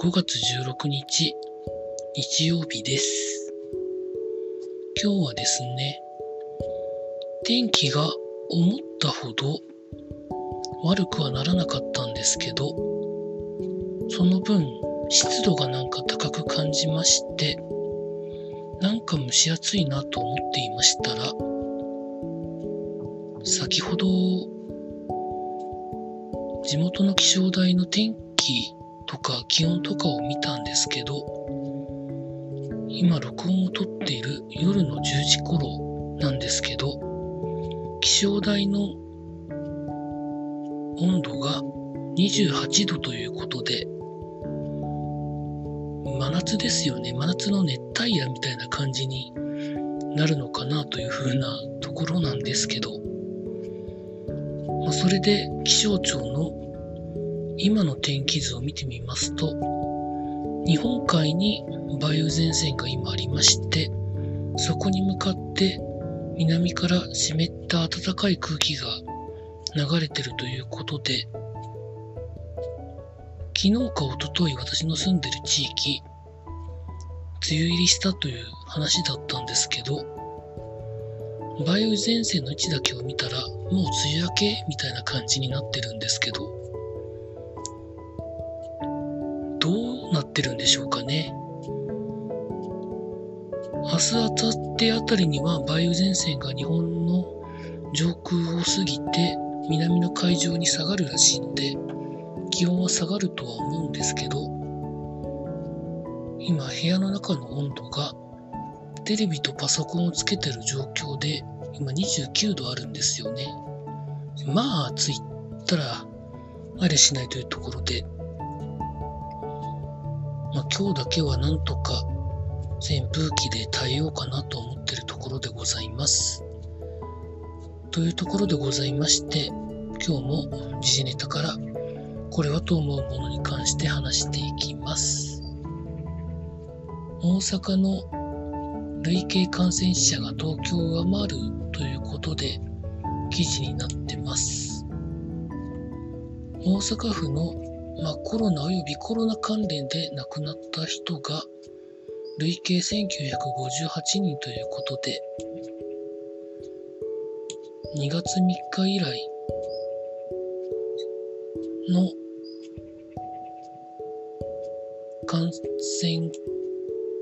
5月16日、日曜日です。今日はですね、天気が思ったほど悪くはならなかったんですけど、その分湿度がなんか高く感じまして、なんか蒸し暑いなと思っていましたら、先ほど地元の気象台の天気とか気温とかを見たんですけど、今録音を撮っている夜の10時頃なんですけど、気象台の温度が28度ということで、真夏ですよね。真夏の熱帯夜みたいな感じになるのかなというふうなところなんですけど、まあ、それで気象庁の今の天気図を見てみますと、日本海に梅雨前線が今ありまして、そこに向かって南から湿った暖かい空気が流れてるということで、昨日か一昨日私の住んでる地域、梅雨入りしたという話だったんですけど、梅雨前線の位置だけを見たら、もう梅雨明けみたいな感じになってるんですけど、どってるんでしょうかね。明日、明後日あたりには梅雨前線が日本の上空を過ぎて南の海上に下がるらしいので、気温は下がるとは思うんですけど、今部屋の中の温度がテレビとパソコンをつけてる状況で今29度あるんですよね。まあ暑いったらあれしないというところで、まあ、今日だけはなんとか扇風機で耐えようかなと思ってるところでございます。というところでございまして、今日も時事ネタからこれはと思うものに関して話していきます。大阪の累計感染者が東京を上回るということで記事になってます。大阪府の、まあ、コロナ及びコロナ関連で亡くなった人が累計1958人ということで2月3日以来の感染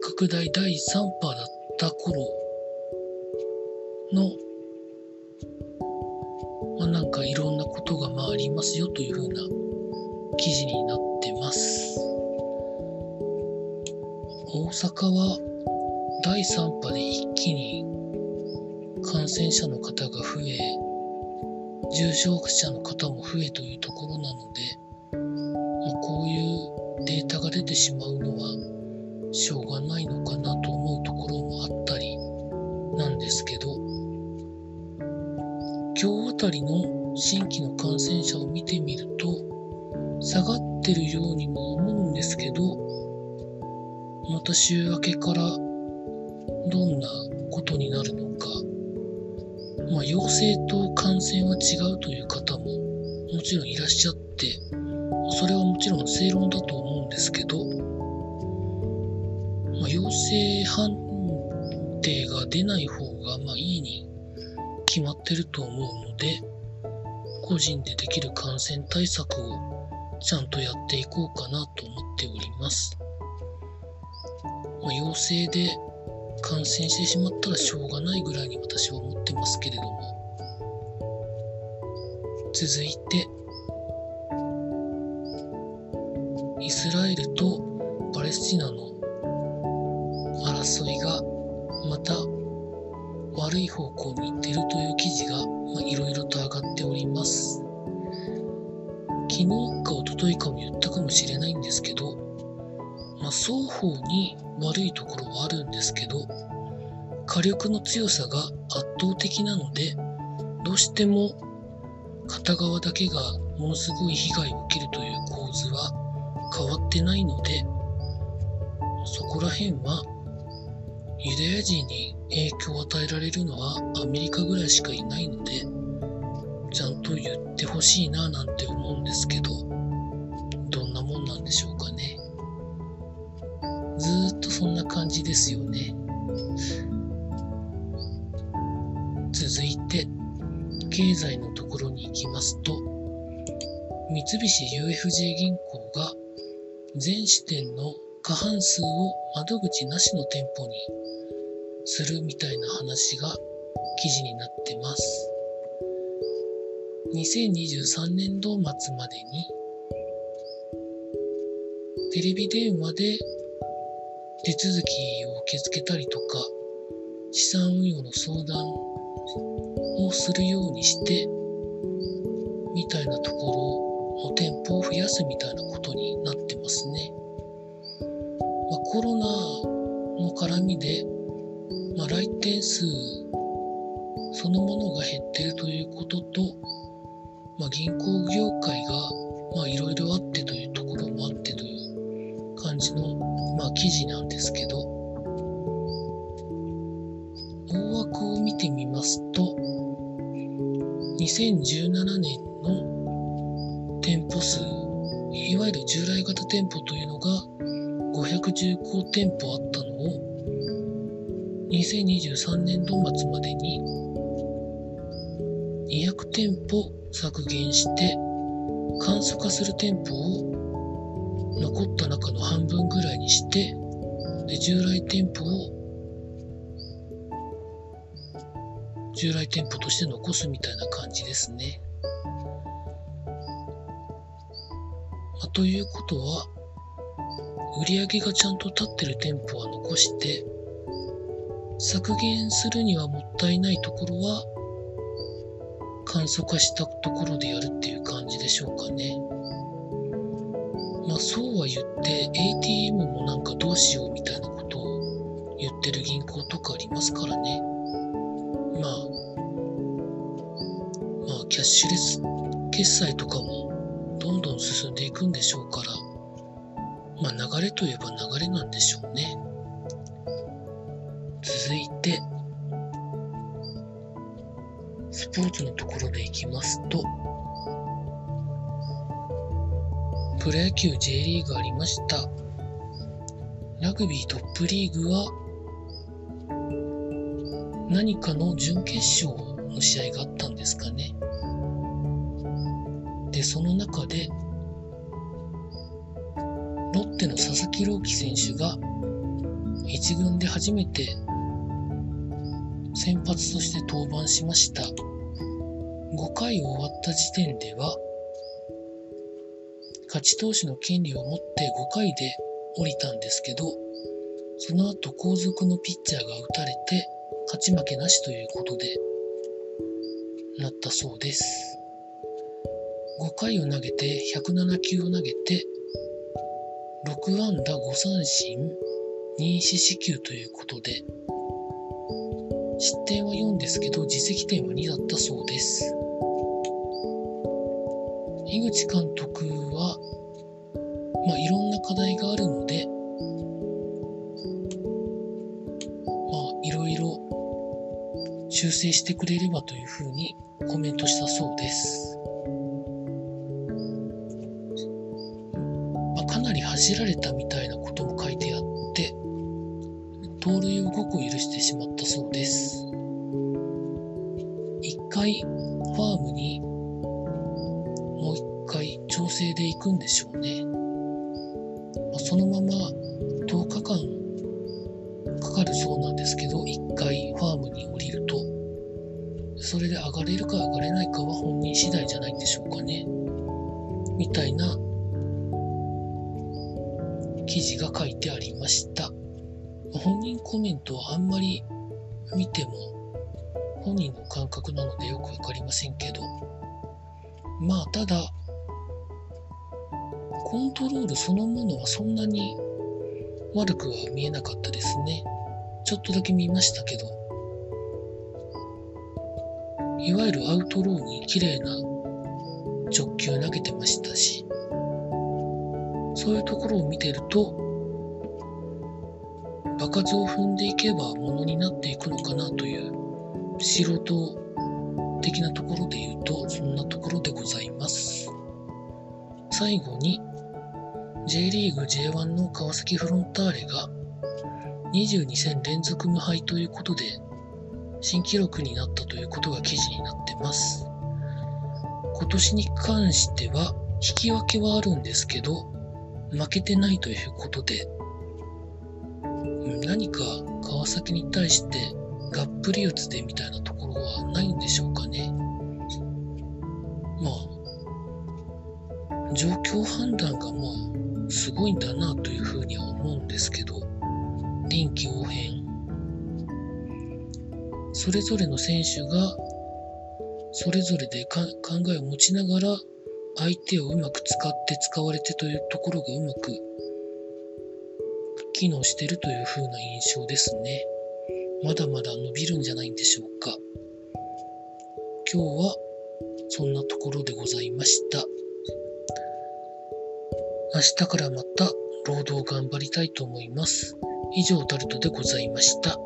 拡大第3波だった頃の、まあ、なんかいろんなことがまあありますよというふうな記事になってます。大阪は第3波で一気に感染者の方が増え、重症者の方も増えというところなので、こういうデータが出てしまうのはしょうがないのかなと思うところもあったりなんですけど、今日あたりの新規の感染者を見てみると、下がってるようにも思うんですけど、また週明けからどんなことになるのか、まあ、陽性と感染は違うという方ももちろんいらっしゃって、それはもちろん正論だと思うんですけど、まあ、陽性判定が出ない方がまあいいに決まってると思うので、個人でできる感染対策をちゃんとやっていこうかなと思っております。まあ、陽性で感染してしまったらしょうがないぐらいに私は思ってますけれども。続いて、イスラエルとパレスチナの争いがまた悪い方向に行っているという記事がか一昨日かも言ったかもしれないんですけど、まあ、双方に悪いところはあるんですけど、火力の強さが圧倒的なので、どうしても片側だけがものすごい被害を受けるという構図は変わってないので、そこら辺はユダヤ人に影響を与えられるのはアメリカぐらいしかいないので、ちゃんと言ってほしいななんて思うんですけ、どなんでしょうかね。ずっとそんな感じですよね。続いて、経済のところに行きますと、三菱 UFJ 銀行が全支店の過半数を窓口なしの店舗にするみたいな話が記事になってます。2023年度末までにテレビ電話で手続きを受け付けたりとか資産運用の相談をするようにしてみたいなところの店舗を増やすみたいなことになってますね。まあ、コロナの絡みで、まあ、来店数そのものが減っているということと、まあ、銀行業界がいろいろあって記事なんですけど大枠を見てみますと2017年の店舗数いわゆる従来型店舗というのが515店舗あったのを2023年度末までに200店舗削減して簡素化する店舗を残った中の半分ぐらいにしてで従来店舗を従来店舗として残すみたいな感じですね。まあ、ということは売り上げがちゃんと立ってる店舗は残して削減するにはもったいないところは簡素化したところでやるっていう感じでしょうかね。そうは言って ATM もなんかどうしようみたいなことを言ってる銀行とかありますからね。まあ、まあキャッシュレス決済とかもどんどん進んでいくんでしょうから、まあ流れといえば流れなんでしょうね。続いて、スポーツのところでいきますと、プロ野球 J リーグありました。ラグビートップリーグは、何かの準決勝の試合があったんですかね。で、その中で、ロッテの佐々木朗希選手が一軍で初めて先発として登板しました。5回終わった時点では、勝ち投手の権利を持って5回で降りたんですけど、その後後続のピッチャーが打たれて、勝ち負けなしということで、なったそうです。5回を投げて、107球を投げて、6安打5三振、2四死球ということで、失点は4ですけど、実績点は2だったそうです。井口監督は、まあ、いろんな課題があるので、まあ、いろいろ修正してくれればというふうにコメントしたそうです。まあ、かなり走られたみたいなことも書いてあって、盗塁を5個許してしまったそうです。一回ファームに整で行くんでしょうね。まあ、そのまま10日間かかるそうなんですけど、一回ファームに降りると、それで上がれるか上がれないかは本人次第じゃないんでしょうかね。みたいな記事が書いてありました。本人コメントはあんまり見ても本人の感覚なのでよくわかりませんけどまあただコントロールそのものはそんなに悪くは見えなかったですね。ちょっとだけ見ましたけど。いわゆるアウトローに綺麗な直球投げてましたし。そういうところを見てると場数を踏んでいけばものになっていくのかなという素人的なところで言うと、そんなところでございます。最後に、J リーグ J1 の川崎フロンターレが22戦連続無敗ということで、新記録になったということが記事になってます。今年に関しては、引き分けはあるんですけど、負けてないということで、何か川崎に対してがっぷり四つでみたいなところはないんでしょうかね。まあ、状況判断がまあ、すごいんだなというふうには思うんですけど、臨機応変。それぞれの選手が、それぞれで考えを持ちながら、相手をうまく使って使われてというところがうまく機能してるという風な印象ですね。まだまだ伸びるんじゃないんでしょうか。今日はそんなところでございました。明日からまた労働頑張りたいと思います。以上タルトでございました。